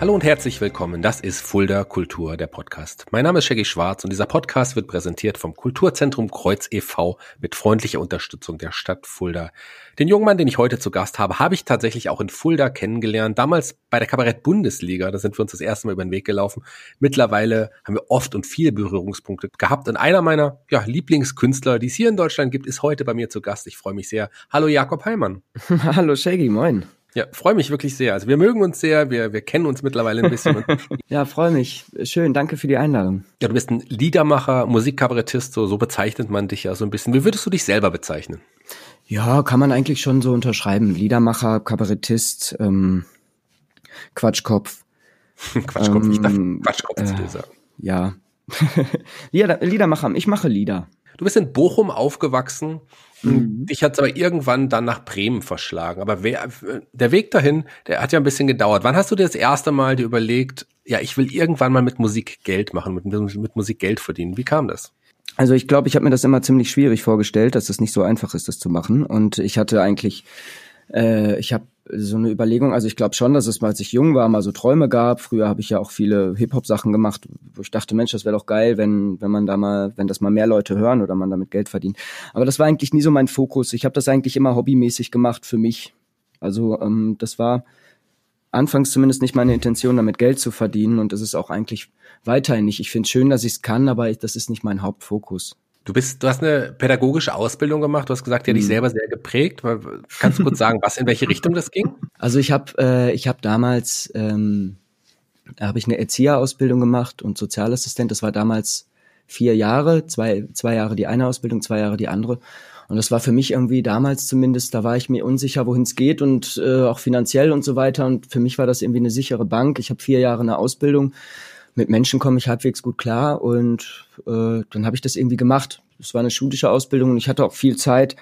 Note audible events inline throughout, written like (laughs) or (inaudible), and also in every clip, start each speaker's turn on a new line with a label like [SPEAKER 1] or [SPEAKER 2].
[SPEAKER 1] Hallo und herzlich willkommen. Das ist Fulda Kultur, der Podcast. Mein Name ist Shaggy Schwarz und dieser Podcast wird präsentiert vom Kulturzentrum Kreuz e.V. mit freundlicher Unterstützung der Stadt Fulda. Den jungen Mann, den ich heute zu Gast habe, habe ich tatsächlich auch in Fulda kennengelernt. Damals bei der Kabarett-Bundesliga, da sind wir uns das erste Mal über den Weg gelaufen. Mittlerweile haben wir oft und viele Berührungspunkte gehabt. Und einer meiner ja, Lieblingskünstler, die es hier in Deutschland gibt, ist heute bei mir zu Gast. Ich freue mich sehr. Hallo Jakob Heimann. (laughs)
[SPEAKER 2] Hallo Shaggy, moin.
[SPEAKER 1] Ja, freue mich wirklich sehr. Also wir mögen uns sehr, wir, wir kennen uns mittlerweile ein bisschen. (laughs)
[SPEAKER 2] ja, freue mich. Schön, danke für die Einladung.
[SPEAKER 1] Ja, du bist ein Liedermacher, Musikkabarettist, so, so bezeichnet man dich ja so ein bisschen. Wie würdest du dich selber bezeichnen?
[SPEAKER 2] Ja, kann man eigentlich schon so unterschreiben. Liedermacher, Kabarettist, ähm, Quatschkopf. (laughs)
[SPEAKER 1] Quatschkopf, ähm, ich dachte, Quatschkopf äh, sagen.
[SPEAKER 2] Ja. (laughs) Lieder, Liedermacher, ich mache Lieder.
[SPEAKER 1] Du bist in Bochum aufgewachsen. Mhm. Dich hat es aber irgendwann dann nach Bremen verschlagen. Aber wer, der Weg dahin, der hat ja ein bisschen gedauert. Wann hast du dir das erste Mal dir überlegt, ja, ich will irgendwann mal mit Musik Geld machen, mit, mit Musik Geld verdienen? Wie kam das?
[SPEAKER 2] Also ich glaube, ich habe mir das immer ziemlich schwierig vorgestellt, dass es nicht so einfach ist, das zu machen. Und ich hatte eigentlich, äh, ich habe so eine Überlegung, also ich glaube schon, dass es, als ich jung war, mal so Träume gab. Früher habe ich ja auch viele Hip-Hop-Sachen gemacht, wo ich dachte, Mensch, das wäre doch geil, wenn, wenn man da mal, wenn das mal mehr Leute hören oder man damit Geld verdient. Aber das war eigentlich nie so mein Fokus. Ich habe das eigentlich immer hobbymäßig gemacht für mich. Also ähm, das war anfangs zumindest nicht meine Intention, damit Geld zu verdienen und das ist auch eigentlich weiterhin nicht. Ich finde es schön, dass ich es kann, aber das ist nicht mein Hauptfokus.
[SPEAKER 1] Du bist, du hast eine pädagogische Ausbildung gemacht. Du hast gesagt, die hat dich mhm. selber sehr geprägt. Kannst du kurz sagen, was in welche Richtung das ging?
[SPEAKER 2] Also ich habe, äh, ich habe damals, ähm, habe ich eine Erzieherausbildung gemacht und Sozialassistent. Das war damals vier Jahre, zwei, zwei Jahre die eine Ausbildung, zwei Jahre die andere. Und das war für mich irgendwie damals zumindest, da war ich mir unsicher, wohin es geht und äh, auch finanziell und so weiter. Und für mich war das irgendwie eine sichere Bank. Ich habe vier Jahre eine Ausbildung mit Menschen komme ich halbwegs gut klar und äh, dann habe ich das irgendwie gemacht. Es war eine schulische Ausbildung und ich hatte auch viel Zeit,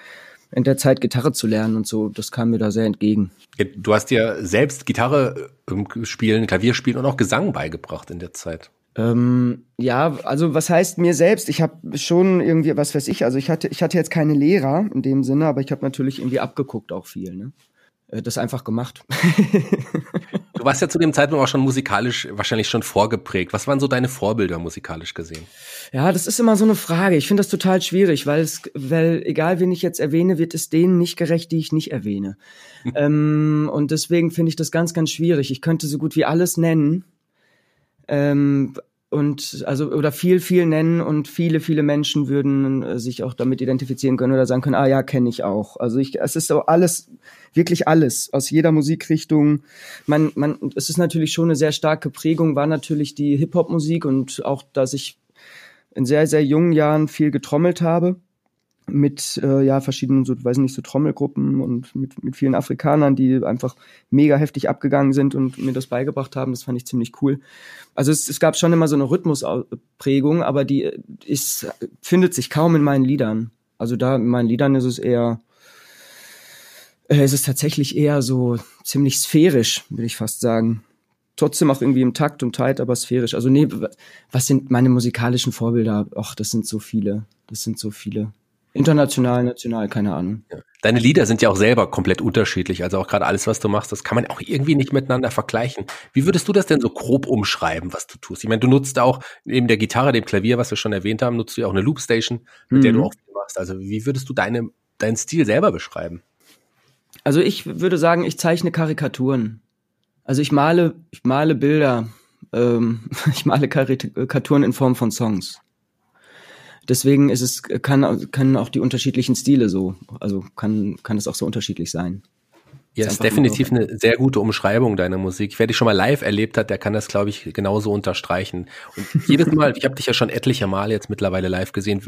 [SPEAKER 2] in der Zeit Gitarre zu lernen und so. Das kam mir da sehr entgegen.
[SPEAKER 1] Du hast dir selbst Gitarre äh, spielen, Klavier spielen und auch Gesang beigebracht in der Zeit.
[SPEAKER 2] Ähm, ja, also was heißt mir selbst? Ich habe schon irgendwie, was weiß ich, also ich hatte, ich hatte jetzt keine Lehrer in dem Sinne, aber ich habe natürlich irgendwie abgeguckt auch viel. Ne? Äh, das einfach gemacht. (laughs)
[SPEAKER 1] du warst ja zu dem Zeitpunkt auch schon musikalisch wahrscheinlich schon vorgeprägt. Was waren so deine Vorbilder musikalisch gesehen?
[SPEAKER 2] Ja, das ist immer so eine Frage. Ich finde das total schwierig, weil es, weil egal wen ich jetzt erwähne, wird es denen nicht gerecht, die ich nicht erwähne. ähm, und deswegen finde ich das ganz, ganz schwierig. Ich könnte so gut wie alles nennen. Ähm, und also oder viel viel nennen und viele viele Menschen würden äh, sich auch damit identifizieren können oder sagen können ah ja kenne ich auch. Also ich es ist so alles wirklich alles aus jeder Musikrichtung. Man man es ist natürlich schon eine sehr starke Prägung war natürlich die Hip Hop Musik und auch dass ich in sehr sehr jungen Jahren viel getrommelt habe mit äh, ja verschiedenen so weiß nicht so Trommelgruppen und mit mit vielen Afrikanern, die einfach mega heftig abgegangen sind und mir das beigebracht haben. Das fand ich ziemlich cool. Also es, es gab schon immer so eine Rhythmusprägung, aber die ist findet sich kaum in meinen Liedern. Also da in meinen Liedern ist es eher äh, ist es tatsächlich eher so ziemlich sphärisch, würde ich fast sagen. Trotzdem auch irgendwie im Takt und tight, aber sphärisch. Also nee, was sind meine musikalischen Vorbilder? Ach, das sind so viele. Das sind so viele. International, national, keine Ahnung.
[SPEAKER 1] Deine Lieder sind ja auch selber komplett unterschiedlich. Also auch gerade alles, was du machst, das kann man auch irgendwie nicht miteinander vergleichen. Wie würdest du das denn so grob umschreiben, was du tust? Ich meine, du nutzt auch neben der Gitarre, dem Klavier, was wir schon erwähnt haben, nutzt du ja auch eine Loopstation, mit mhm. der du mhm. auch viel machst. Also wie würdest du deine, deinen Stil selber beschreiben?
[SPEAKER 2] Also ich würde sagen, ich zeichne Karikaturen. Also ich male, ich male Bilder. Ähm, (laughs) ich male Karikaturen in Form von Songs deswegen ist es, kann, können auch die unterschiedlichen Stile so, also kann, kann es auch so unterschiedlich sein.
[SPEAKER 1] Ja, ist, ist definitiv eine sehr gute Umschreibung deiner Musik. Wer dich schon mal live erlebt hat, der kann das, glaube ich, genauso unterstreichen. Und jedes Mal, (laughs) ich habe dich ja schon etliche Male jetzt mittlerweile live gesehen,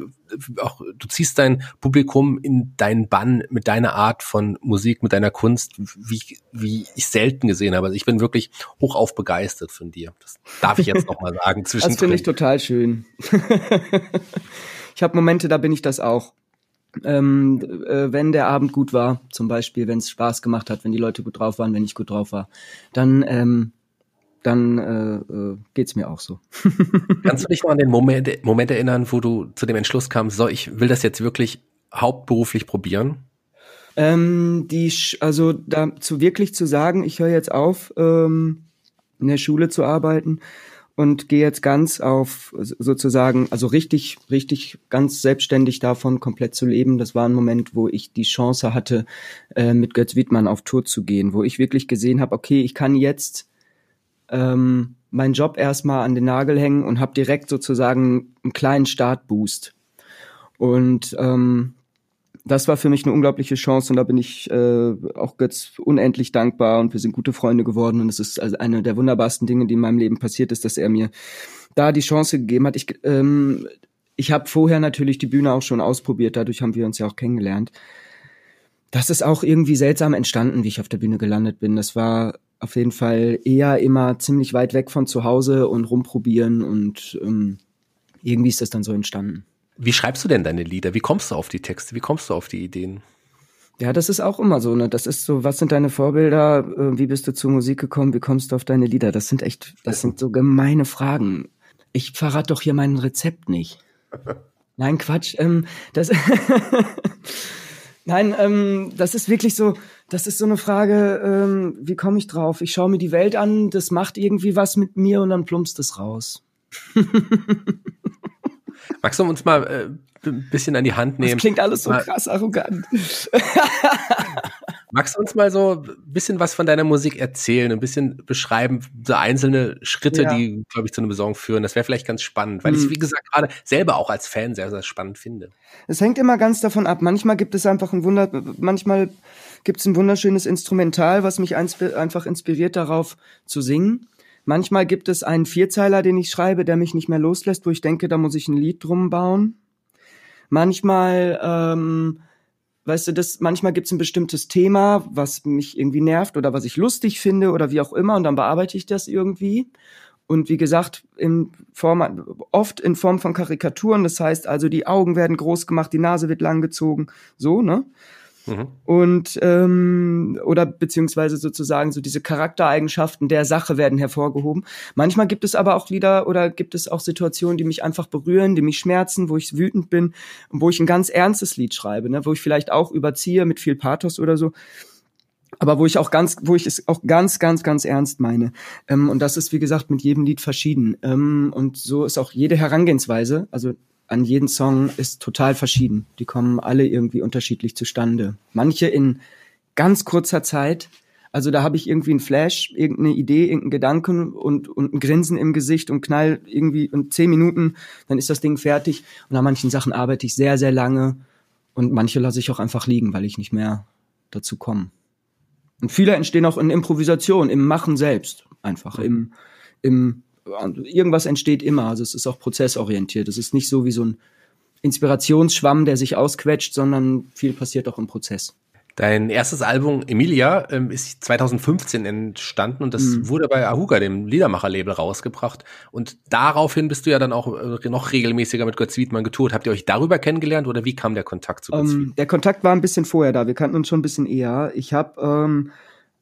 [SPEAKER 1] auch du ziehst dein Publikum in deinen Bann mit deiner Art von Musik, mit deiner Kunst, wie, wie ich selten gesehen habe. Also ich bin wirklich hochauf begeistert von dir. Das darf ich jetzt noch mal sagen. (laughs)
[SPEAKER 2] Das finde ich total schön. (laughs) ich habe Momente, da bin ich das auch ähm, äh, wenn der Abend gut war, zum Beispiel, wenn es Spaß gemacht hat, wenn die Leute gut drauf waren, wenn ich gut drauf war, dann ähm, dann äh, äh, geht's mir auch so. (laughs)
[SPEAKER 1] Kannst du dich noch an den Moment, Moment erinnern, wo du zu dem Entschluss kamst, so ich will das jetzt wirklich hauptberuflich probieren?
[SPEAKER 2] Ähm, die, also dazu wirklich zu sagen, ich höre jetzt auf, ähm, in der Schule zu arbeiten und gehe jetzt ganz auf sozusagen, also richtig, richtig ganz selbstständig davon komplett zu leben. Das war ein Moment, wo ich die Chance hatte, äh, mit Götz Wiedmann auf Tour zu gehen, wo ich wirklich gesehen habe, okay, ich kann jetzt ähm, meinen Job erstmal an den Nagel hängen und habe direkt sozusagen einen kleinen Startboost. Und ähm, das war für mich eine unglaubliche Chance und da bin ich äh, auch Götz unendlich dankbar und wir sind gute Freunde geworden und es ist also eine der wunderbarsten Dinge, die in meinem Leben passiert ist, dass er mir da die Chance gegeben hat. Ich, ähm, ich habe vorher natürlich die Bühne auch schon ausprobiert, dadurch haben wir uns ja auch kennengelernt. Das ist auch irgendwie seltsam entstanden, wie ich auf der Bühne gelandet bin. Das war auf jeden Fall eher immer ziemlich weit weg von zu Hause und rumprobieren und ähm, irgendwie ist das dann so entstanden.
[SPEAKER 1] Wie schreibst du denn deine Lieder? Wie kommst du auf die Texte? Wie kommst du auf die Ideen?
[SPEAKER 2] Ja, das ist auch immer so, ne? Das ist so, was sind deine Vorbilder? Äh, wie bist du zur Musik gekommen? Wie kommst du auf deine Lieder? Das sind echt, das sind so gemeine Fragen. Ich verrate doch hier mein Rezept nicht. (laughs) Nein, Quatsch. Ähm, das (laughs) Nein, ähm, das ist wirklich so, das ist so eine Frage, ähm, wie komme ich drauf? Ich schaue mir die Welt an, das macht irgendwie was mit mir und dann plumpst es raus. (laughs)
[SPEAKER 1] Magst du uns mal äh, ein bisschen an die Hand nehmen? Das
[SPEAKER 2] klingt alles so mal, krass arrogant. (laughs)
[SPEAKER 1] Magst du uns mal so ein bisschen was von deiner Musik erzählen, ein bisschen beschreiben, so einzelne Schritte, ja. die, glaube ich, zu einem Song führen? Das wäre vielleicht ganz spannend, weil hm. ich, wie gesagt, gerade selber auch als Fan sehr, sehr spannend finde.
[SPEAKER 2] Es hängt immer ganz davon ab. Manchmal gibt es einfach ein Wunder, manchmal gibt es ein wunderschönes Instrumental, was mich einfach inspiriert darauf zu singen. Manchmal gibt es einen Vierzeiler, den ich schreibe, der mich nicht mehr loslässt, wo ich denke, da muss ich ein Lied drum bauen. Manchmal, ähm, weißt du, das, manchmal gibt es ein bestimmtes Thema, was mich irgendwie nervt oder was ich lustig finde oder wie auch immer, und dann bearbeite ich das irgendwie. Und wie gesagt, in Form, oft in Form von Karikaturen. Das heißt also, die Augen werden groß gemacht, die Nase wird lang gezogen, so, ne? Mhm. Und ähm, oder beziehungsweise sozusagen so diese Charaktereigenschaften der Sache werden hervorgehoben. Manchmal gibt es aber auch Lieder oder gibt es auch Situationen, die mich einfach berühren, die mich schmerzen, wo ich wütend bin und wo ich ein ganz ernstes Lied schreibe, ne? wo ich vielleicht auch überziehe mit viel Pathos oder so aber wo ich auch ganz, wo ich es auch ganz, ganz, ganz ernst meine. Ähm, und das ist, wie gesagt, mit jedem Lied verschieden. Ähm, und so ist auch jede Herangehensweise. Also an jeden Song ist total verschieden. Die kommen alle irgendwie unterschiedlich zustande. Manche in ganz kurzer Zeit. Also da habe ich irgendwie einen Flash, irgendeine Idee, irgendeinen Gedanken und, und ein Grinsen im Gesicht und knall irgendwie in zehn Minuten, dann ist das Ding fertig. Und an manchen Sachen arbeite ich sehr, sehr lange und manche lasse ich auch einfach liegen, weil ich nicht mehr dazu komme. Und viele entstehen auch in Improvisation, im Machen selbst, einfach im, im irgendwas entsteht immer. Also es ist auch prozessorientiert. Es ist nicht so wie so ein Inspirationsschwamm, der sich ausquetscht, sondern viel passiert auch im Prozess.
[SPEAKER 1] Dein erstes Album Emilia ähm, ist 2015 entstanden und das mhm. wurde bei Ahuga, dem Liedermacher-Label, rausgebracht. Und daraufhin bist du ja dann auch äh, noch regelmäßiger mit Götz Wiedmann getourt. Habt ihr euch darüber kennengelernt oder wie kam der Kontakt zu Götz
[SPEAKER 2] um, ähm, Der Kontakt war ein bisschen vorher da. Wir kannten uns schon ein bisschen eher. Ich habe ähm,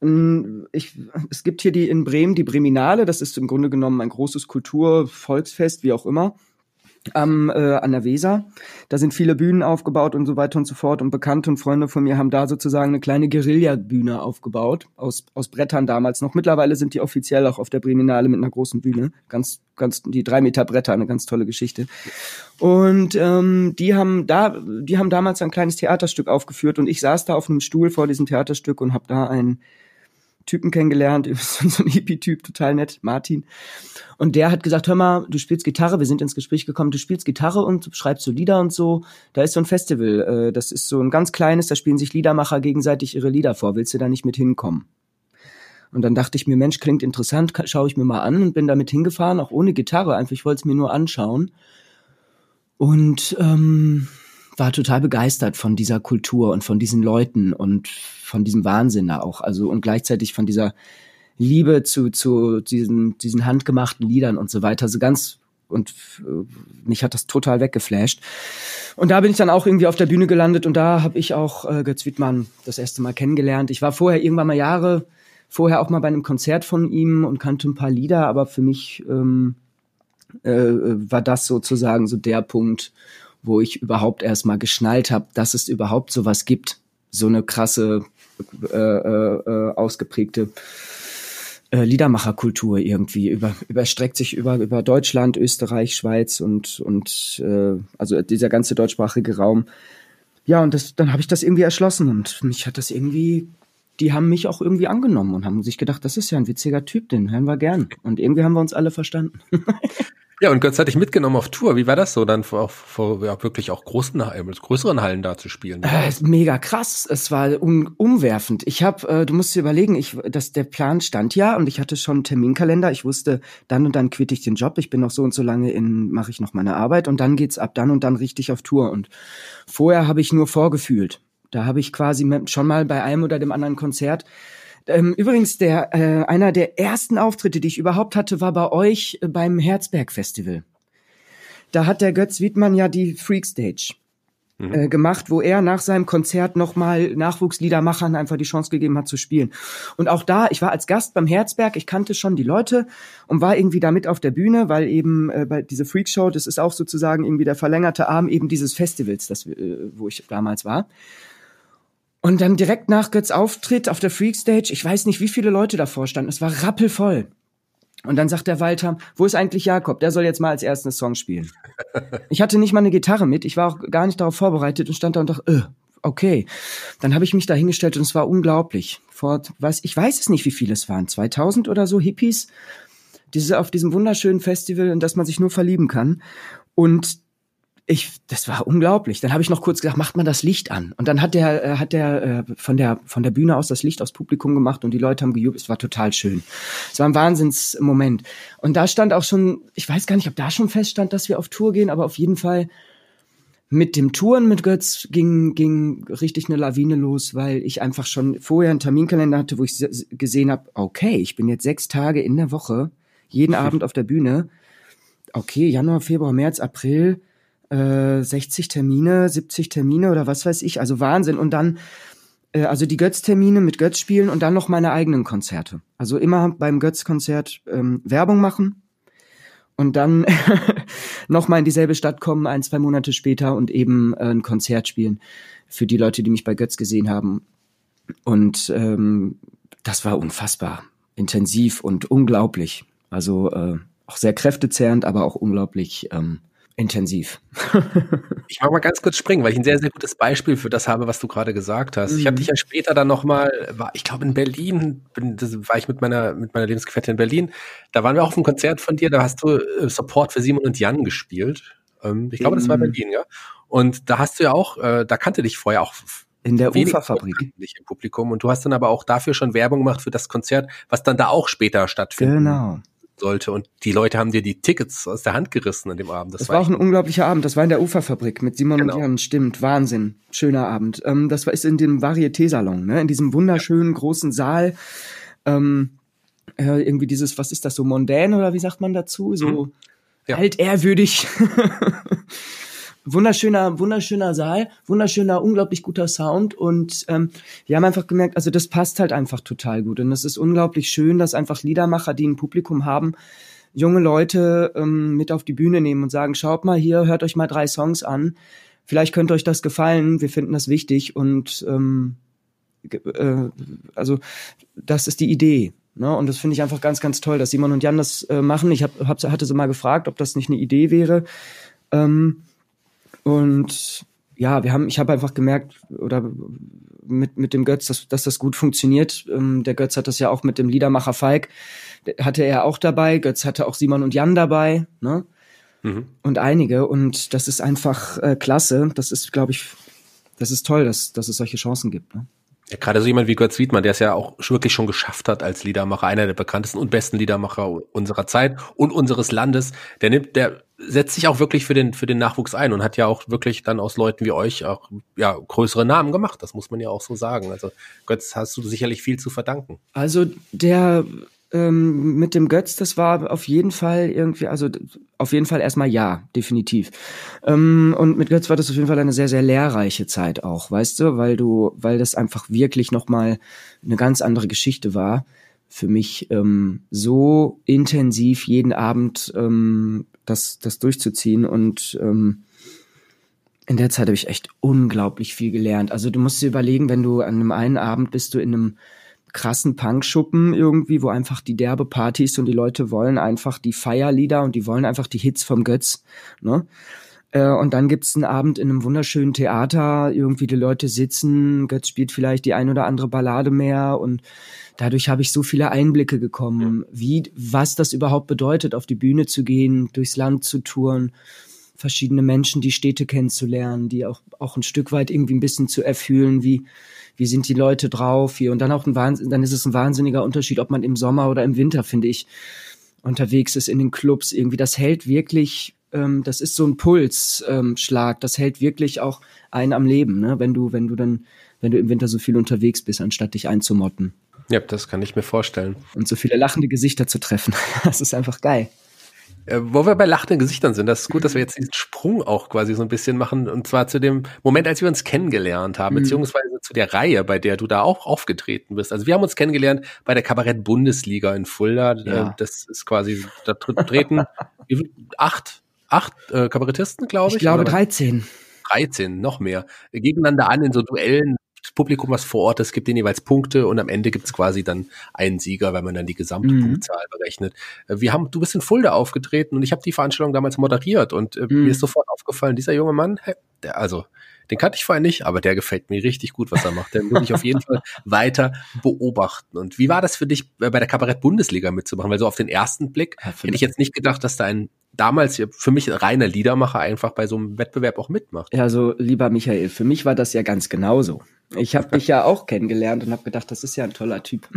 [SPEAKER 2] ich, es gibt hier die in Bremen die Breminale, das ist im Grunde genommen ein großes Kulturvolksfest, wie auch immer, am, äh, an der Weser. Da sind viele Bühnen aufgebaut und so weiter und so fort. Und Bekannte und Freunde von mir haben da sozusagen eine kleine Guerilla-Bühne aufgebaut, aus, aus Brettern damals noch. Mittlerweile sind die offiziell auch auf der Breminale mit einer großen Bühne. Ganz, ganz, die drei Meter Bretter, eine ganz tolle Geschichte. Und ähm, die haben da, die haben damals ein kleines Theaterstück aufgeführt und ich saß da auf einem Stuhl vor diesem Theaterstück und habe da ein Typen kennengelernt, (laughs) so ein Hippie-Typ, total nett, Martin. Und der hat gesagt, hör mal, du spielst Gitarre, wir sind ins Gespräch gekommen, du spielst Gitarre und schreibst so Lieder und so. Da ist so ein Festival, äh, das ist so ein ganz kleines, da spielen sich Liedermacher gegenseitig ihre Lieder vor. Willst du da nicht mit hinkommen? Und dann dachte ich mir, Mensch, klingt interessant, schaue ich mir mal an und bin damit hingefahren, auch ohne Gitarre, einfach, ich wollte es mir nur anschauen. Und ähm, war total begeistert von dieser Kultur und von diesen Leuten und von diesem Wahnsinn da auch. Also und gleichzeitig von dieser Liebe zu, zu diesen, diesen handgemachten Liedern und so weiter. Also ganz und äh, mich hat das total weggeflasht. Und da bin ich dann auch irgendwie auf der Bühne gelandet und da habe ich auch äh, Götz Wiedmann das erste Mal kennengelernt. Ich war vorher irgendwann mal Jahre vorher auch mal bei einem Konzert von ihm und kannte ein paar Lieder, aber für mich ähm, äh, war das sozusagen so der Punkt, wo ich überhaupt erst mal geschnallt habe, dass es überhaupt sowas gibt. So eine krasse, äh, äh, äh ausgeprägte äh, Liedermacherkultur irgendwie über, überstreckt sich über über Deutschland, Österreich, Schweiz und und äh, also dieser ganze deutschsprachige Raum. Ja, und das, dann habe ich das irgendwie erschlossen und mich hat das irgendwie, die haben mich auch irgendwie angenommen und haben sich gedacht, das ist ja ein witziger Typ, den hören wir gern. Und irgendwie haben wir uns alle verstanden. (laughs)
[SPEAKER 1] Ja, und Götz hat dich mitgenommen auf Tour. Wie war das so, dann vor, vor ja, wirklich auch großen, größeren Hallen da zu spielen?
[SPEAKER 2] Äh, mega krass. Es war um, umwerfend. Ich habe, äh, du musst dir überlegen, ich, dass der Plan stand ja und ich hatte schon einen Terminkalender. Ich wusste, dann und dann quitte ich den Job. Ich bin noch so und so lange in, mache ich noch meine Arbeit und dann geht's ab dann und dann richtig auf Tour. Und vorher habe ich nur vorgefühlt. Da habe ich quasi schon mal bei einem oder dem anderen Konzert ähm, übrigens, der äh, einer der ersten Auftritte, die ich überhaupt hatte, war bei euch äh, beim Herzberg Festival. Da hat der Götz Wiedmann ja die Freak Stage mhm. äh, gemacht, wo er nach seinem Konzert nochmal Nachwuchsliedermachern einfach die Chance gegeben hat zu spielen. Und auch da, ich war als Gast beim Herzberg, ich kannte schon die Leute und war irgendwie da mit auf der Bühne, weil eben äh, bei diese Freak Show, das ist auch sozusagen irgendwie der verlängerte Arm eben dieses Festivals, das, äh, wo ich damals war. Und dann direkt nach Götz Auftritt auf der Freakstage, ich weiß nicht, wie viele Leute davor standen, es war rappelvoll. Und dann sagt der Walter, wo ist eigentlich Jakob? Der soll jetzt mal als erstes Song spielen. (laughs) Ich hatte nicht mal eine Gitarre mit, ich war auch gar nicht darauf vorbereitet und stand da und dachte, äh, okay. Dann habe ich mich da hingestellt und es war unglaublich. Vor, weiß, ich weiß es nicht, wie viele es waren, 2000 oder so Hippies, diese auf diesem wunderschönen Festival, in das man sich nur verlieben kann. Und ich, das war unglaublich. Dann habe ich noch kurz gesagt, macht man das Licht an. Und dann hat der, äh, hat der äh, von der von der Bühne aus das Licht aufs Publikum gemacht und die Leute haben gejubelt. Es war total schön. Es war ein Wahnsinnsmoment. Und da stand auch schon, ich weiß gar nicht, ob da schon feststand, dass wir auf Tour gehen, aber auf jeden Fall mit dem Touren mit Götz ging, ging richtig eine Lawine los, weil ich einfach schon vorher einen Terminkalender hatte, wo ich gesehen habe, okay, ich bin jetzt sechs Tage in der Woche, jeden (laughs) Abend auf der Bühne. Okay, Januar, Februar, März, April 60 äh, Termine, 70 Termine oder was weiß ich, also Wahnsinn. Und dann, äh, also die Götz-Termine mit Götz spielen und dann noch meine eigenen Konzerte. Also immer beim Götz-Konzert ähm, Werbung machen und dann (laughs) noch mal in dieselbe Stadt kommen, ein, zwei Monate später und eben äh, ein Konzert spielen für die Leute, die mich bei Götz gesehen haben. Und ähm, das war unfassbar intensiv und unglaublich. Also äh, auch sehr kräftezehrend, aber auch unglaublich ähm, intensiv. (laughs)
[SPEAKER 1] ich mag mal ganz kurz springen, weil ich ein sehr, sehr gutes Beispiel für das habe, was du gerade gesagt hast. Mhm. Ich habe dich ja später dann nochmal, war, ich glaube in Berlin, bin, das war ich mit meiner, mit meiner Lebensgefährtin in Berlin. Da waren wir auch auf einem Konzert von dir, da hast du äh, Support für Simon und Jan gespielt. Ähm, ich glaube, mhm. das war mhm. Berlin, ja. Und da hast du ja auch, äh, da kannte dich vorher auch
[SPEAKER 2] in der Uferfabrik.
[SPEAKER 1] Im Publikum. Und du hast dann aber auch dafür schon Werbung gemacht für das Konzert, was dann da auch später stattfindet.
[SPEAKER 2] Genau
[SPEAKER 1] sollte. Und die Leute haben dir die Tickets aus der Hand gerissen an dem Abend.
[SPEAKER 2] Das, das war, war auch ein unglaublicher Abend. Das war in der Uferfabrik mit Simon genau. und Jan. Stimmt, Wahnsinn. Schöner Abend. Ähm, das war ist in dem Varieté-Salon, ne? in diesem wunderschönen großen Saal. Ähm, äh, irgendwie dieses, was ist das, so mondän oder wie sagt man dazu? So mhm. ja. altehrwürdig. (laughs) wunderschöner, wunderschöner Saal, wunderschöner, unglaublich guter Sound und ähm, wir haben einfach gemerkt, also das passt halt einfach total gut und es ist unglaublich schön, dass einfach Liedermacher, die ein Publikum haben, junge Leute ähm, mit auf die Bühne nehmen und sagen, schaut mal hier, hört euch mal drei Songs an, vielleicht könnte euch das gefallen, wir finden das wichtig und ähm, äh, also das ist die Idee. Ne? Und das finde ich einfach ganz, ganz toll, dass Simon und Jan das äh, machen. Ich hab, hab, hatte sie mal gefragt, ob das nicht eine Idee wäre. Ähm, und ja, wir haben, ich habe einfach gemerkt, oder mit, mit dem Götz, dass, dass das gut funktioniert. Ähm, der Götz hat das ja auch mit dem Liedermacher Falk, hatte er auch dabei. Götz hatte auch Simon und Jan dabei, ne? Mhm. Und einige. Und das ist einfach äh, klasse. Das ist, glaube ich, das ist toll, dass, dass es solche Chancen gibt. Ne?
[SPEAKER 1] Ja, gerade so jemand wie Götz Wiedmann, der es ja auch wirklich schon geschafft hat als Liedermacher, einer der bekanntesten und besten Liedermacher unserer Zeit und unseres Landes, der nimmt, der setzt sich auch wirklich für den, für den Nachwuchs ein und hat ja auch wirklich dann aus Leuten wie euch auch, ja, größere Namen gemacht. Das muss man ja auch so sagen. Also Götz hast du sicherlich viel zu verdanken.
[SPEAKER 2] Also der, ähm, mit dem Götz, das war auf jeden Fall irgendwie, also auf jeden Fall erstmal ja, definitiv. Ähm, und mit Götz war das auf jeden Fall eine sehr, sehr lehrreiche Zeit auch, weißt du, weil du, weil das einfach wirklich nochmal eine ganz andere Geschichte war für mich, ähm, so intensiv jeden Abend ähm, das, das durchzuziehen und ähm, in der Zeit habe ich echt unglaublich viel gelernt. Also du musst dir überlegen, wenn du an einem einen Abend bist du in einem krassen Punkschuppen irgendwie, wo einfach die derbe Partys und die Leute wollen einfach die Feierlieder und die wollen einfach die Hits vom Götz. Ne? Äh, und dann gibt's einen Abend in einem wunderschönen Theater, irgendwie die Leute sitzen, Götz spielt vielleicht die ein oder andere Ballade mehr und dadurch habe ich so viele Einblicke gekommen, wie, was das überhaupt bedeutet, auf die Bühne zu gehen, durchs Land zu touren, verschiedene Menschen, die Städte kennenzulernen, die auch, auch ein Stück weit irgendwie ein bisschen zu erfühlen, wie, wie sind die Leute drauf hier und dann auch ein Wahnsinn, dann ist es ein wahnsinniger Unterschied, ob man im Sommer oder im Winter, finde ich, unterwegs ist in den Clubs irgendwie. Das hält wirklich ähm, das ist so ein Pulsschlag, ähm, das hält wirklich auch einen am Leben, ne? wenn du, wenn du dann, wenn du im Winter so viel unterwegs bist, anstatt dich einzumotten.
[SPEAKER 1] Ja, das kann ich mir vorstellen.
[SPEAKER 2] Und so viele lachende Gesichter zu treffen. (laughs) das ist einfach geil.
[SPEAKER 1] Äh, wo wir bei lachenden Gesichtern sind, das ist gut, dass wir jetzt diesen Sprung auch quasi so ein bisschen machen. Und zwar zu dem Moment, als wir uns kennengelernt haben, mhm. beziehungsweise zu der Reihe, bei der du da auch aufgetreten bist. Also wir haben uns kennengelernt bei der Kabarett-Bundesliga in Fulda. Ja. Äh, das ist quasi, da treten acht acht äh, Kabarettisten, glaube ich.
[SPEAKER 2] Ich glaube 13.
[SPEAKER 1] 13, noch mehr. Gegeneinander an in so Duellen. Publikum, was vor Ort ist, gibt denen jeweils Punkte und am Ende gibt's quasi dann einen Sieger, wenn man dann die gesamte mhm. Punktzahl berechnet. Äh, wir haben, du bist in Fulda aufgetreten und ich habe die Veranstaltung damals moderiert und äh, mhm. mir ist sofort aufgefallen, dieser junge Mann, der, also den kannte ich vorher nicht, aber der gefällt mir richtig gut, was er macht. Den muss ich auf jeden (laughs) Fall weiter beobachten. Und wie war das für dich, äh, bei der Kabarett-Bundesliga mitzumachen? Weil so auf den ersten Blick ja, hätte ich jetzt nicht gedacht, dass da ein damals für mich reiner Liedermacher einfach bei so einem Wettbewerb auch mitmacht.
[SPEAKER 2] Ja, so lieber Michael, für mich war das ja ganz genauso. Ich habe dich ja (laughs) auch kennengelernt und habe gedacht, das ist ja ein toller Typ.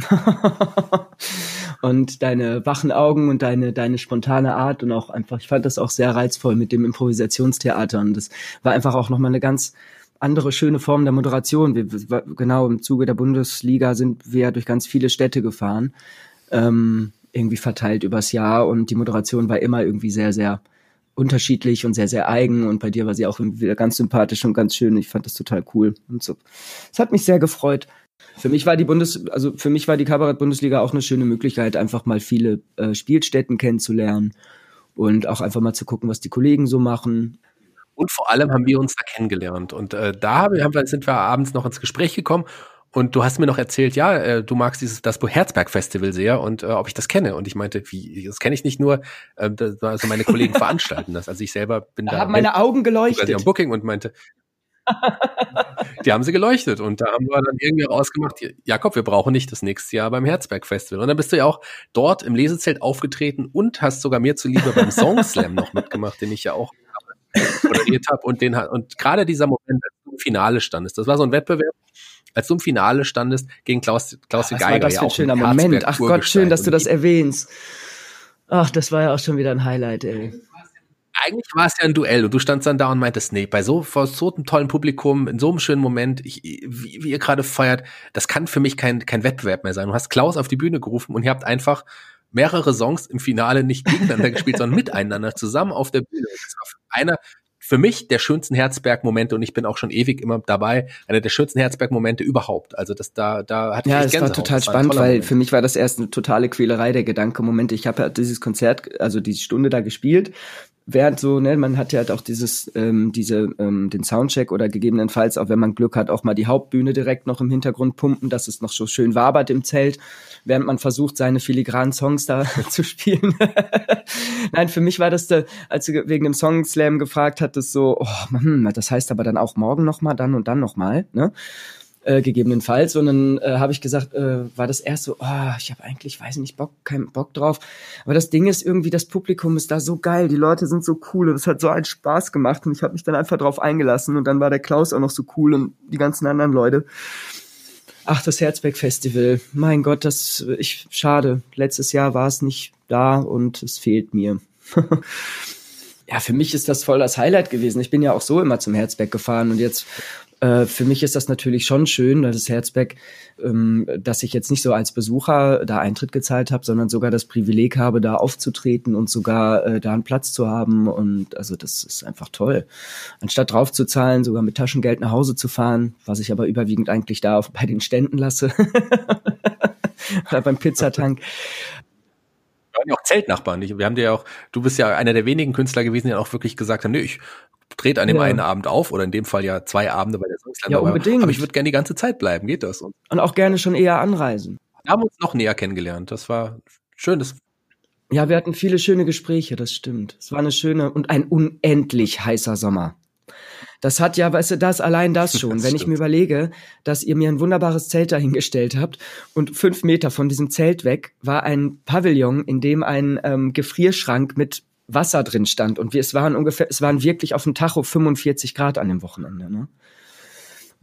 [SPEAKER 2] (laughs) und deine wachen Augen und deine deine spontane Art und auch einfach, ich fand das auch sehr reizvoll mit dem Improvisationstheater und das war einfach auch noch mal eine ganz andere schöne Form der Moderation. Wir, genau im Zuge der Bundesliga sind wir durch ganz viele Städte gefahren. Ähm, irgendwie verteilt übers Jahr und die Moderation war immer irgendwie sehr, sehr unterschiedlich und sehr, sehr eigen und bei dir war sie auch wieder ganz sympathisch und ganz schön. Ich fand das total cool und so. Es hat mich sehr gefreut. Für mich war die Bundes, also für mich war die Kabarett-Bundesliga auch eine schöne Möglichkeit, einfach mal viele äh, Spielstätten kennenzulernen und auch einfach mal zu gucken, was die Kollegen so machen.
[SPEAKER 1] Und vor allem haben wir uns da kennengelernt. Und äh, da haben wir, sind wir abends noch ins Gespräch gekommen und du hast mir noch erzählt, ja, äh, du magst dieses das Herzberg Festival sehr und äh, ob ich das kenne. Und ich meinte, wie, das kenne ich nicht nur, äh, das, also meine Kollegen (laughs) veranstalten das. Also ich selber bin da.
[SPEAKER 2] da haben meine Augen geleuchtet.
[SPEAKER 1] am Booking und meinte, die haben sie geleuchtet und da haben wir dann irgendwie rausgemacht, Jakob, wir brauchen nicht das nächste Jahr beim Herzberg Festival. Und dann bist du ja auch dort im Lesezelt aufgetreten und hast sogar mir zuliebe beim Song Slam noch mitgemacht, den ich ja auch moderiert habe und den und gerade dieser Moment, als du im Finale standest, das war so ein Wettbewerb, als du im Finale standest gegen Klaus, Klaus
[SPEAKER 2] Ach,
[SPEAKER 1] Geiger.
[SPEAKER 2] Das war das für ein schöner Moment. Ach Gott, schön, dass du das erwähnst. Ach, das war ja auch schon wieder ein Highlight, ey.
[SPEAKER 1] Eigentlich war es ja ein Duell und du standst dann da und meintest, nee, bei so, vor so einem tollen Publikum, in so einem schönen Moment, ich, wie, wie ihr gerade feiert, das kann für mich kein, kein Wettbewerb mehr sein. Du hast Klaus auf die Bühne gerufen und ihr habt einfach mehrere Songs im Finale nicht gegeneinander (laughs) gespielt, sondern miteinander zusammen auf der Bühne. Das war einer für mich der schönsten Herzberg-Momente und ich bin auch schon ewig immer dabei, einer der schönsten Herzberg-Momente überhaupt. Also das da, da hatte
[SPEAKER 2] ja,
[SPEAKER 1] ich
[SPEAKER 2] es war total das spannend, war weil Moment. für mich war das erst eine totale Quälerei der Gedanke. Moment, ich habe ja dieses Konzert, also diese Stunde da gespielt während so, ne, man hat ja halt auch dieses, ähm, diese, ähm, den Soundcheck oder gegebenenfalls, auch wenn man Glück hat, auch mal die Hauptbühne direkt noch im Hintergrund pumpen, dass es noch so schön wabert im Zelt, während man versucht, seine filigranen Songs da (laughs) zu spielen. (laughs) Nein, für mich war das, da, als du wegen dem Song Slam gefragt hattest, so, oh, hm, das heißt aber dann auch morgen noch mal, dann und dann noch mal, ne? äh, gegebenenfalls. Und dann äh, habe ich gesagt, äh, war das erst so, oh, ich habe eigentlich, weiß nicht, Bock, keinen Bock drauf. Aber das Ding ist irgendwie, das Publikum ist da so geil, die Leute sind so cool und es hat so einen Spaß gemacht und ich habe mich dann einfach drauf eingelassen und dann war der Klaus auch noch so cool und die ganzen anderen Leute. Ach, das Herzberg Festival. Mein Gott, das ich schade. Letztes Jahr war es nicht da und es fehlt mir. (laughs) ja, für mich ist das voll das Highlight gewesen. Ich bin ja auch so immer zum Herzberg gefahren und jetzt äh, für mich ist das natürlich schon schön, das Herzberg, ähm, dass ich jetzt nicht so als Besucher da Eintritt gezahlt habe, sondern sogar das Privileg habe, da aufzutreten und sogar äh, da einen Platz zu haben. Und also das ist einfach toll. Anstatt drauf zu zahlen, sogar mit Taschengeld nach Hause zu fahren, was ich aber überwiegend eigentlich da auf, bei den Ständen lasse. (laughs) Oder beim Pizzatank.
[SPEAKER 1] Wir waren ja auch Zeltnachbarn. Wir haben dir ja auch, du bist ja einer der wenigen Künstler gewesen, die auch wirklich gesagt haben, nee, ich trete an dem
[SPEAKER 2] Ja.
[SPEAKER 1] einen Abend auf oder in dem Fall ja zwei Abende, weil der
[SPEAKER 2] Ja, unbedingt.
[SPEAKER 1] Aber ich würde gerne die ganze Zeit bleiben. Geht das? Und
[SPEAKER 2] Und auch gerne schon eher anreisen.
[SPEAKER 1] wir haben uns noch näher kennengelernt. Das war schön. Das
[SPEAKER 2] Ja, wir hatten viele schöne Gespräche, das stimmt. Es war eine schöne und ein unendlich heißer Sommer. Das hat ja, weißt du, das allein das (laughs) schon.
[SPEAKER 1] Das
[SPEAKER 2] Wenn ich
[SPEAKER 1] stimmt.
[SPEAKER 2] mir überlege, dass ihr mir ein wunderbares Zelt dahingestellt habt und fünf Meter von diesem Zelt weg war ein Pavillon, in dem ein ähm, Gefrierschrank mit Wasser drin stand und wir, es waren ungefähr, es waren wirklich auf dem Tacho 45 Grad an dem Wochenende. Ne?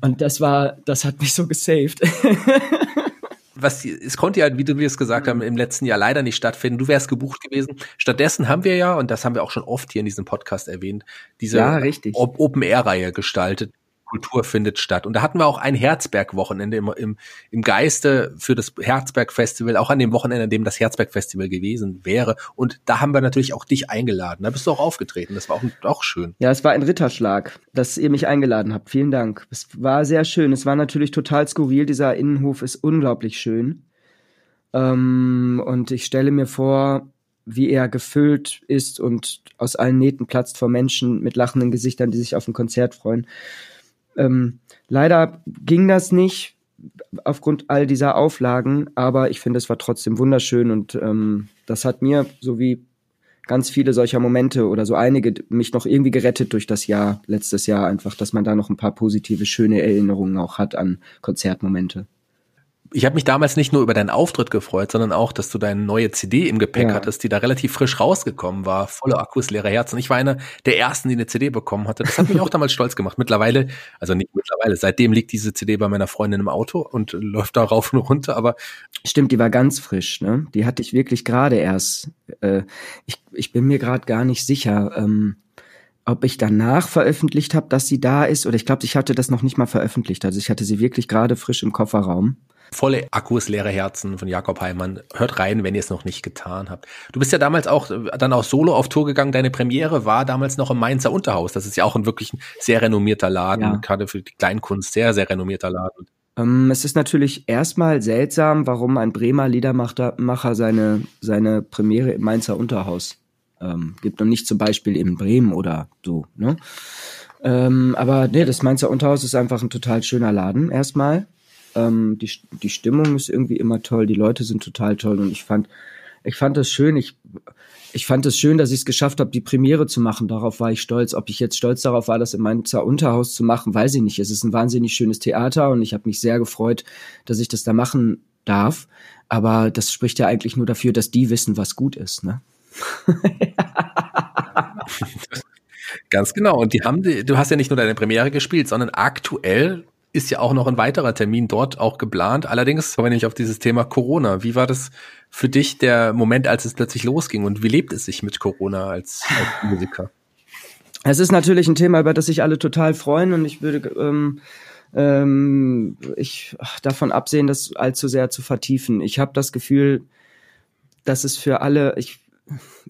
[SPEAKER 2] Und das war, das hat mich so gesaved. (laughs)
[SPEAKER 1] was, es konnte ja, wie du es gesagt
[SPEAKER 2] Mhm.
[SPEAKER 1] haben, im letzten Jahr leider nicht stattfinden. Du wärst gebucht gewesen. Stattdessen haben wir ja, und das haben wir auch schon oft hier in diesem Podcast erwähnt, diese
[SPEAKER 2] Ja,
[SPEAKER 1] Open-Air-Reihe gestaltet. Kultur findet statt. Und da hatten wir auch ein Herzberg-Wochenende im, im, im Geiste für das Herzberg-Festival, auch an dem Wochenende, an dem das Herzberg-Festival gewesen wäre. Und da haben wir natürlich auch dich eingeladen. Da bist du auch aufgetreten. Das war auch, auch schön.
[SPEAKER 2] Ja, es war ein Ritterschlag, dass ihr mich eingeladen habt. Vielen Dank. Es war sehr schön. Es war natürlich total skurril. Dieser Innenhof ist unglaublich schön. Ähm, und ich stelle mir vor, wie er gefüllt ist und aus allen Nähten platzt vor Menschen mit lachenden Gesichtern, die sich auf ein Konzert freuen. Ähm, leider ging das nicht aufgrund all dieser Auflagen, aber ich finde, es war trotzdem wunderschön und ähm, das hat mir, so wie ganz viele solcher Momente oder so einige mich noch irgendwie gerettet durch das Jahr, letztes Jahr einfach, dass man da noch ein paar positive, schöne Erinnerungen auch hat an Konzertmomente.
[SPEAKER 1] Ich habe mich damals nicht nur über deinen Auftritt gefreut, sondern auch, dass du deine neue CD im Gepäck
[SPEAKER 2] Ja.
[SPEAKER 1] hattest, die da relativ frisch rausgekommen war, volle Akkus, leere Herzen. Ich war einer der ersten, die eine CD bekommen hatte. Das hat mich auch damals stolz gemacht. Mittlerweile, also nicht mittlerweile, seitdem liegt diese CD bei meiner Freundin im Auto und läuft da rauf und runter, aber
[SPEAKER 2] Stimmt, die war ganz frisch, ne? Die hatte ich wirklich gerade erst. Äh, ich, ich bin mir gerade gar nicht sicher, ähm, ob ich danach veröffentlicht habe, dass sie da ist, oder ich glaube, ich hatte das noch nicht mal veröffentlicht. Also ich hatte sie wirklich gerade frisch im Kofferraum.
[SPEAKER 1] Volle Akkus, leere Herzen von Jakob Heimann. Hört rein, wenn ihr es noch nicht getan habt. Du bist ja damals auch äh, dann auch solo auf Tour gegangen. Deine Premiere war damals noch im Mainzer Unterhaus. Das ist ja auch ein wirklich sehr renommierter Laden,
[SPEAKER 2] Ja.
[SPEAKER 1] gerade für die Kleinkunst, sehr, sehr renommierter Laden.
[SPEAKER 2] Ähm, es ist natürlich erstmal seltsam, warum ein Bremer Liedermacher Macher seine, seine Premiere im Mainzer Unterhaus ähm, gibt und nicht zum Beispiel in Bremen oder so. Ne? Ähm, aber nee, das Mainzer Unterhaus ist einfach ein total schöner Laden erstmal. Ähm, die, die Stimmung ist irgendwie immer toll, die Leute sind total toll und ich fand, ich fand das schön. Ich, ich fand es schön, dass ich es geschafft habe, die Premiere zu machen. Darauf war ich stolz. Ob ich jetzt stolz darauf war, das in Mainzer Unterhaus zu machen, weiß ich nicht. Es ist ein wahnsinnig schönes Theater und ich habe mich sehr gefreut, dass ich das da machen darf. Aber das spricht ja eigentlich nur dafür, dass die wissen, was gut ist. Ne? (laughs)
[SPEAKER 1] Ganz genau. Und die haben, du hast ja nicht nur deine Premiere gespielt, sondern aktuell ist ja auch noch ein weiterer Termin dort auch geplant. Allerdings kommen wir nicht auf dieses Thema Corona. Wie war das für dich der Moment, als es plötzlich losging? Und wie lebt es sich mit Corona als, als Musiker?
[SPEAKER 2] Es ist natürlich ein Thema, über das sich alle total freuen und ich würde ähm, ähm, ich davon absehen, das allzu sehr zu vertiefen. Ich habe das Gefühl, dass es für alle, ich,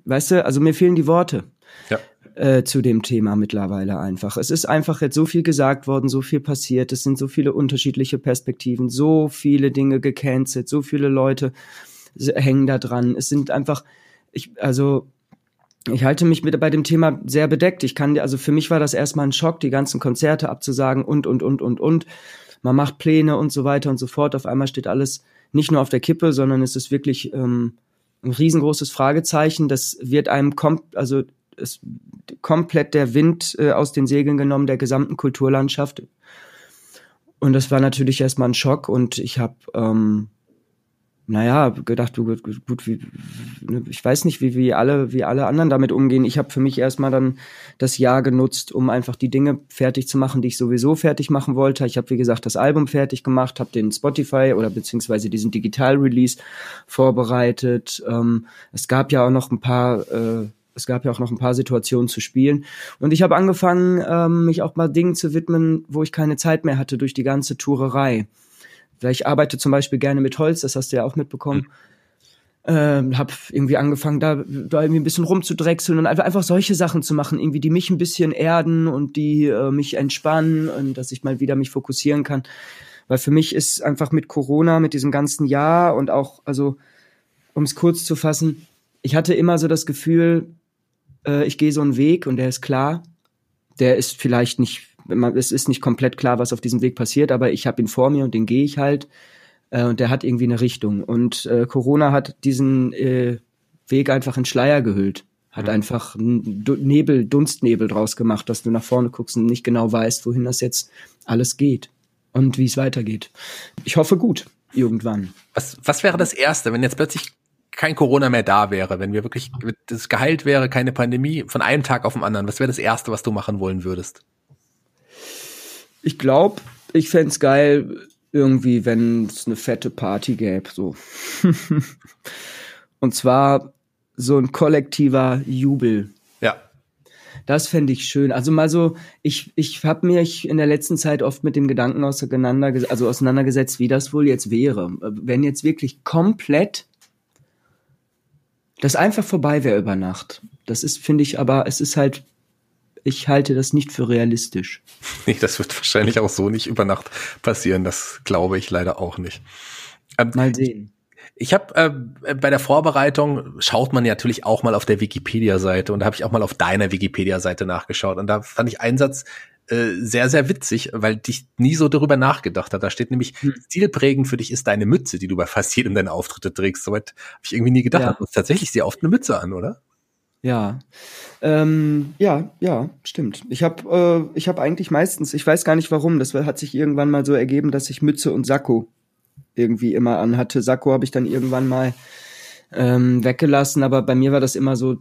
[SPEAKER 2] weißt du, also mir fehlen die Worte
[SPEAKER 1] Ja.
[SPEAKER 2] Äh, zu dem Thema mittlerweile einfach. Es ist einfach jetzt so viel gesagt worden, so viel passiert, es sind so viele unterschiedliche Perspektiven, so viele Dinge gecancelt, so viele Leute hängen da dran. Es sind einfach, ich, also ich halte mich mit bei dem Thema sehr bedeckt. Ich kann, also für mich war das erstmal ein Schock, die ganzen Konzerte abzusagen und, und, und, und, und. Man macht Pläne und so weiter und so fort. Auf einmal steht alles nicht nur auf der Kippe, sondern es ist wirklich ähm, ein riesengroßes Fragezeichen. Das wird einem kom also es, komplett der Wind äh, aus den Segeln genommen, der gesamten Kulturlandschaft. Und das war natürlich erstmal ein Schock und ich habe ähm, naja, gedacht, du gut, gut wie, ne, ich weiß nicht, wie, wie alle, wie alle anderen damit umgehen. Ich habe für mich erstmal dann das Jahr genutzt, um einfach die Dinge fertig zu machen, die ich sowieso fertig machen wollte. Ich habe, wie gesagt, das Album fertig gemacht, habe den Spotify oder beziehungsweise diesen Digital-Release vorbereitet. Ähm, es gab ja auch noch ein paar, äh, es gab ja auch noch ein paar Situationen zu spielen. Und ich habe angefangen, ähm, mich auch mal Dingen zu widmen, wo ich keine Zeit mehr hatte durch die ganze Tourerei. Weil ich arbeite zum Beispiel gerne mit Holz, das hast du ja auch mitbekommen. Ähm, hab irgendwie angefangen, da, da irgendwie ein bisschen rumzudrechseln und einfach, einfach solche Sachen zu machen, irgendwie, die mich ein bisschen erden und die äh, mich entspannen und dass ich mal wieder mich fokussieren kann. Weil für mich ist einfach mit Corona, mit diesem ganzen Jahr und auch, also, um es kurz zu fassen, ich hatte immer so das Gefühl, äh, ich gehe so einen Weg und der ist klar, der ist vielleicht nicht, es ist nicht komplett klar, was auf diesem Weg passiert, aber ich habe ihn vor mir und den gehe ich halt. Äh, und der hat irgendwie eine Richtung. Und äh, Corona hat diesen äh, Weg einfach in Schleier gehüllt. Hat mhm. einfach Nebel, Dunstnebel draus gemacht, dass du nach vorne guckst und nicht genau weißt, wohin das jetzt alles geht und wie es weitergeht. Ich hoffe gut, irgendwann.
[SPEAKER 1] Was, was wäre das Erste, wenn jetzt plötzlich kein Corona mehr da wäre, wenn wir wirklich das geheilt wäre, keine Pandemie, von einem Tag auf den anderen, was wäre das Erste, was du machen wollen würdest?
[SPEAKER 2] Ich glaube, ich fände geil, irgendwie, wenn es eine fette Party gäbe, so. (laughs) Und zwar so ein kollektiver Jubel.
[SPEAKER 1] Ja.
[SPEAKER 2] Das fände ich schön. Also mal so, ich, ich habe mich in der letzten Zeit oft mit dem Gedanken auseinander, also auseinandergesetzt, wie das wohl jetzt wäre. Wenn jetzt wirklich komplett das einfach vorbei wäre über Nacht. Das ist, finde ich, aber es ist halt, ich halte das nicht für realistisch. (laughs)
[SPEAKER 1] Nee, das wird wahrscheinlich auch so nicht über Nacht passieren. Das glaube ich leider auch nicht.
[SPEAKER 2] Ähm, Mal sehen.
[SPEAKER 1] Ich habe äh, bei der Vorbereitung schaut man ja natürlich auch mal auf der Wikipedia-Seite und da habe ich auch mal auf deiner Wikipedia-Seite nachgeschaut und da fand ich einen Satz äh, sehr, sehr witzig, weil ich nie so darüber nachgedacht habe. Da steht nämlich, hm. stilprägend für dich ist deine Mütze, die du bei fast jedem deiner Auftritte trägst. Soweit habe ich irgendwie nie gedacht. Ja. Du hast tatsächlich sehr oft eine Mütze an, oder?
[SPEAKER 2] Ja, ähm, ja, ja, stimmt. Ich habe, äh, ich habe eigentlich meistens, ich weiß gar nicht warum, das hat sich irgendwann mal so ergeben, dass ich Mütze und Sakko irgendwie immer anhatte. Sakko habe ich dann irgendwann mal ähm, weggelassen, aber bei mir war das immer so,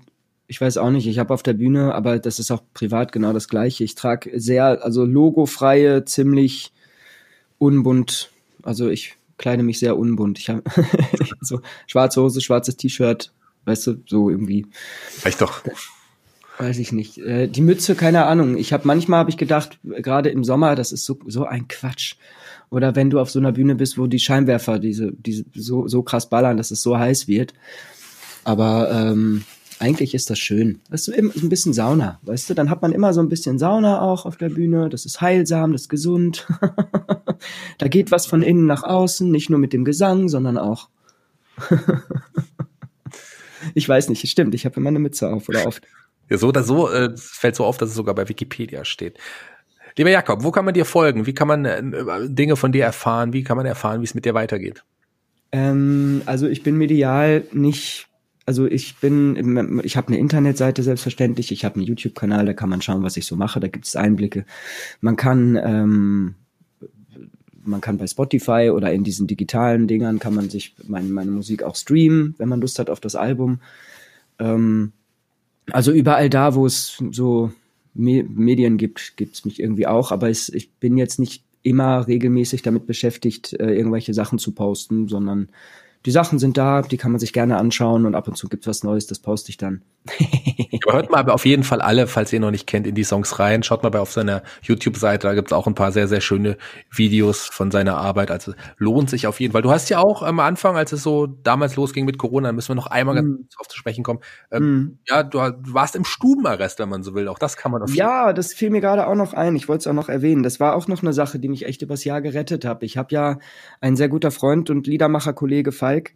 [SPEAKER 2] ich weiß auch nicht, ich habe auf der Bühne, aber das ist auch privat genau das gleiche. Ich trage sehr, also logofreie, ziemlich unbunt, also ich kleide mich sehr unbunt. Ich habe (laughs) so schwarze Hose, schwarzes T-Shirt, weißt du, so irgendwie.
[SPEAKER 1] Vielleicht doch.
[SPEAKER 2] Weiß ich nicht. Äh, die Mütze, keine Ahnung. Ich habe manchmal habe ich gedacht, gerade im Sommer, das ist so so ein Quatsch. Oder wenn du auf so einer Bühne bist, wo die Scheinwerfer diese, diese so, so krass ballern, dass es so heiß wird. Aber ähm, eigentlich ist das schön. Das ist ein bisschen Sauna, weißt du? Dann hat man immer so ein bisschen Sauna auch auf der Bühne. Das ist heilsam, das ist gesund. (laughs) da geht was von innen nach außen, nicht nur mit dem Gesang, sondern auch. (laughs) ich weiß nicht, stimmt. Ich habe immer eine Mütze auf oder oft.
[SPEAKER 1] Ja, so oder so äh, fällt so auf, dass es sogar bei Wikipedia steht. Lieber Jakob, wo kann man dir folgen? Wie kann man äh, Dinge von dir erfahren? Wie kann man erfahren, wie es mit dir weitergeht?
[SPEAKER 2] Ähm, also ich bin medial nicht, also ich bin, ich habe eine Internetseite selbstverständlich, ich habe einen YouTube-Kanal, da kann man schauen, was ich so mache, da gibt es Einblicke. Man kann ähm, man kann bei Spotify oder in diesen digitalen Dingern kann man sich meine, meine Musik auch streamen, wenn man Lust hat auf das Album. Ähm, also überall da, wo es so Me Medien gibt, gibt's mich irgendwie auch, aber es, ich bin jetzt nicht immer regelmäßig damit beschäftigt, äh, irgendwelche Sachen zu posten, sondern die Sachen sind da, die kann man sich gerne anschauen und ab und zu gibt's was Neues, das poste ich dann. (laughs)
[SPEAKER 1] aber hört mal aber auf jeden Fall alle, falls ihr noch nicht kennt, in die Songs rein. Schaut mal bei auf seiner YouTube-Seite, da gibt's auch ein paar sehr, sehr schöne Videos von seiner Arbeit. Also lohnt sich auf jeden Fall. Du hast ja auch am Anfang, als es so damals losging mit Corona, müssen wir noch einmal ganz mm. auf zu sprechen kommen. Ähm, mm. Ja, du, du, warst im Stubenarrest, wenn man so will. Auch das kann man auf
[SPEAKER 2] jeden Fall. Ja, das fiel mir gerade auch noch ein. Ich wollte es auch noch erwähnen. Das war auch noch eine Sache, die mich echt übers Jahr gerettet hat. Ich habe ja ein sehr guter Freund und Liedermacher-Kollege Falk,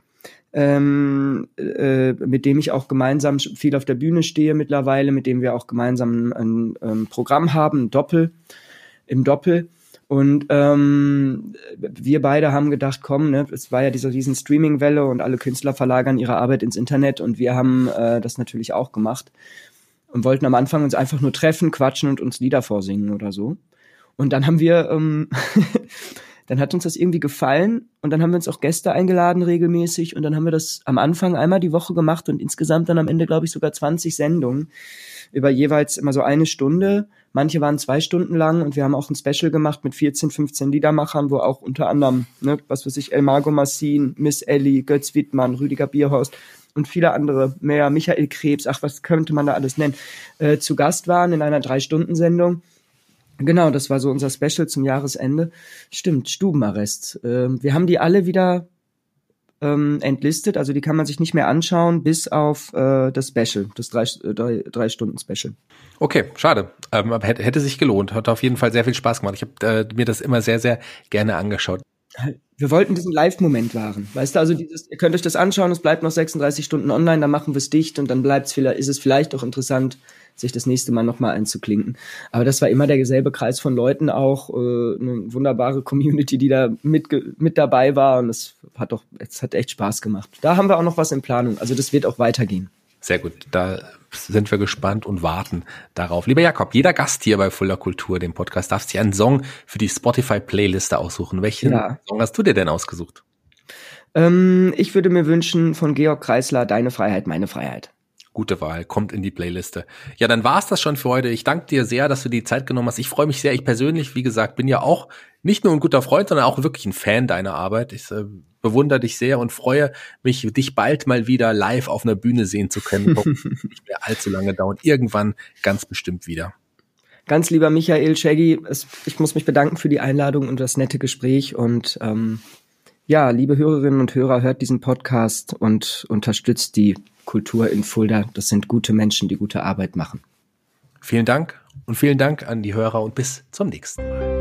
[SPEAKER 2] ähm, äh, mit dem ich auch gemeinsam viel auf der Bühne stehe mittlerweile, mit dem wir auch gemeinsam ein, ein Programm haben, ein Doppel, im Doppel. Und ähm, wir beide haben gedacht, komm, ne, es war ja diese riesen Streaming-Welle und alle Künstler verlagern ihre Arbeit ins Internet und wir haben äh, das natürlich auch gemacht und wollten am Anfang uns einfach nur treffen, quatschen und uns Lieder vorsingen oder so. Und dann haben wir ähm, (laughs) dann hat uns das irgendwie gefallen und dann haben wir uns auch Gäste eingeladen regelmäßig und dann haben wir das am Anfang einmal die Woche gemacht und insgesamt dann am Ende, glaube ich, sogar 20 Sendungen über jeweils immer so eine Stunde. Manche waren zwei Stunden lang und wir haben auch ein Special gemacht mit 14, 15 Liedermachern, wo auch unter anderem, ne, was weiß ich, Elmargo Massin, Miss Ellie, Götz Wittmann, Rüdiger Bierhorst und viele andere mehr, Michael Krebs, ach, was könnte man da alles nennen, äh, zu Gast waren in einer Drei-Stunden-Sendung. Genau, das war so unser Special zum Jahresende. Stimmt, Stubenarrest. Ähm, wir haben die alle wieder ähm, entlistet, also die kann man sich nicht mehr anschauen, bis auf äh, das Special, das drei, äh, drei, drei Stunden Special.
[SPEAKER 1] Okay, schade. Ähm, hätte, hätte sich gelohnt. Hat auf jeden Fall sehr viel Spaß gemacht. Ich habe äh, mir das immer sehr, sehr gerne angeschaut.
[SPEAKER 2] Wir wollten diesen Live-Moment wahren. Weißt du, also dieses, ihr könnt euch das anschauen, es bleibt noch 36 Stunden online, dann machen wir es dicht und dann bleibt's vielleicht, ist es vielleicht auch interessant, sich das nächste Mal nochmal einzuklinken. Aber das war immer derselbe Kreis von Leuten auch, äh, eine wunderbare Community, die da mit, mit dabei war und es hat doch, es hat echt Spaß gemacht. Da haben wir auch noch was in Planung. Also das wird auch weitergehen.
[SPEAKER 1] Sehr gut. Da sind wir gespannt und warten darauf. Lieber Jakob, jeder Gast hier bei Fuller Kultur, dem Podcast, darf sich einen Song für die Spotify-Playliste aussuchen. Welchen ja. Song hast du dir denn ausgesucht?
[SPEAKER 2] Ähm, ich würde mir wünschen von Georg Kreisler Deine Freiheit, meine Freiheit.
[SPEAKER 1] Gute Wahl, kommt in die Playliste. Ja, dann war's das schon für heute. Ich danke dir sehr, dass du die Zeit genommen hast. Ich freue mich sehr. Ich persönlich, wie gesagt, bin ja auch nicht nur ein guter Freund, sondern auch wirklich ein Fan deiner Arbeit. Ich äh, bewundere dich sehr und freue mich, dich bald mal wieder live auf einer Bühne sehen zu können. (laughs) nicht mehr allzu lange dauern. Irgendwann ganz bestimmt wieder.
[SPEAKER 2] Ganz lieber Michael Shaggy, es, ich muss mich bedanken für die Einladung und das nette Gespräch und ähm, ja, liebe Hörerinnen und Hörer, hört diesen Podcast und unterstützt die Kultur in Fulda. Das sind gute Menschen, die gute Arbeit machen.
[SPEAKER 1] Vielen Dank und vielen Dank an die Hörer und bis zum nächsten Mal.